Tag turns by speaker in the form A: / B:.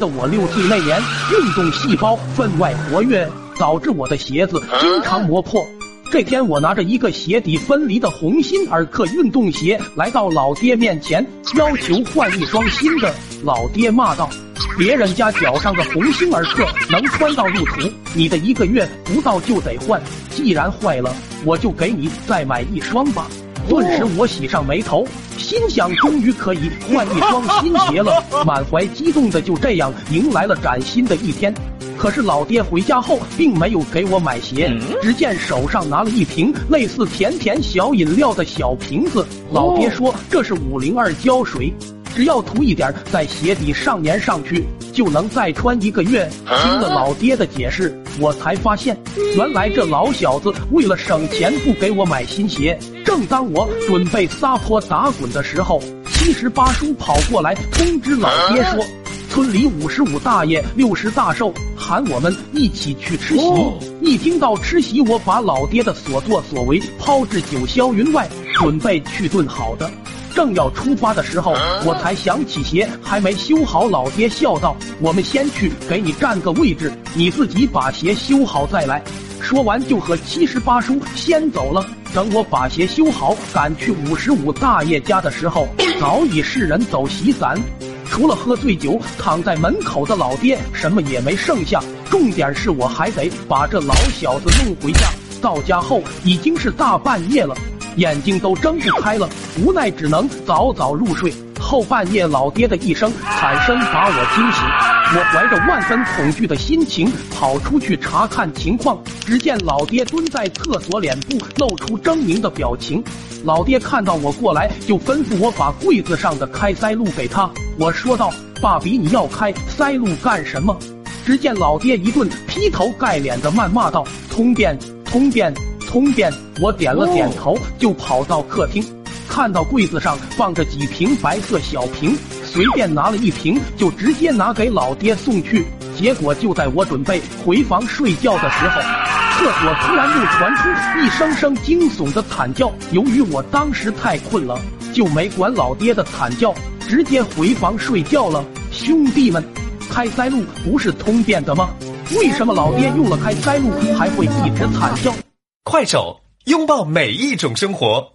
A: 得我六岁那年运动细胞分外活跃，导致我的鞋子经常磨破。这天，我拿着一个鞋底分离的鸿星尔克运动鞋来到老爹面前，要求换一双新的。老爹骂道：“别人家脚上的鸿星尔克能穿到入土，你的一个月不到就得换。既然坏了，我就给你再买一双吧。”顿时我喜上眉头，心想终于可以换一双新鞋了，满怀激动的就这样迎来了崭新的一天。可是老爹回家后并没有给我买鞋，只见手上拿了一瓶类似甜甜小饮料的小瓶子。老爹说这是五零二胶水，只要涂一点在鞋底上粘上去，就能再穿一个月。听了老爹的解释，我才发现原来这老小子为了省钱不给我买新鞋。正当我准备撒泼打滚的时候，七十八叔跑过来通知老爹说。村里五十五大爷、六十大寿喊我们一起去吃席。一听到吃席，我把老爹的所作所为抛至九霄云外，准备去顿好的。正要出发的时候，我才想起鞋还没修好。老爹笑道：“我们先去给你占个位置，你自己把鞋修好再来。”说完就和七十八叔先走了。等我把鞋修好，赶去五十五大爷家的时候，早已是人走席散。除了喝醉酒躺在门口的老爹，什么也没剩下。重点是我还得把这老小子弄回家。到家后已经是大半夜了，眼睛都睁不开了，无奈只能早早入睡。后半夜，老爹的一声惨声把我惊醒。我怀着万分恐惧的心情跑出去查看情况，只见老爹蹲在厕所，脸部露出狰狞的表情。老爹看到我过来，就吩咐我把柜子上的开塞露给他。我说道：“爸比，你要开塞露干什么？”只见老爹一顿劈头盖脸的谩骂道：“通便，通便，通便！”我点了点头，就跑到客厅，看到柜子上放着几瓶白色小瓶，随便拿了一瓶，就直接拿给老爹送去。结果就在我准备回房睡觉的时候。厕所突然又传出一声声惊悚的惨叫，由于我当时太困了，就没管老爹的惨叫，直接回房睡觉了。兄弟们，开塞露不是通便的吗？为什么老爹用了开塞露还会一直惨叫？
B: 快手，拥抱每一种生活。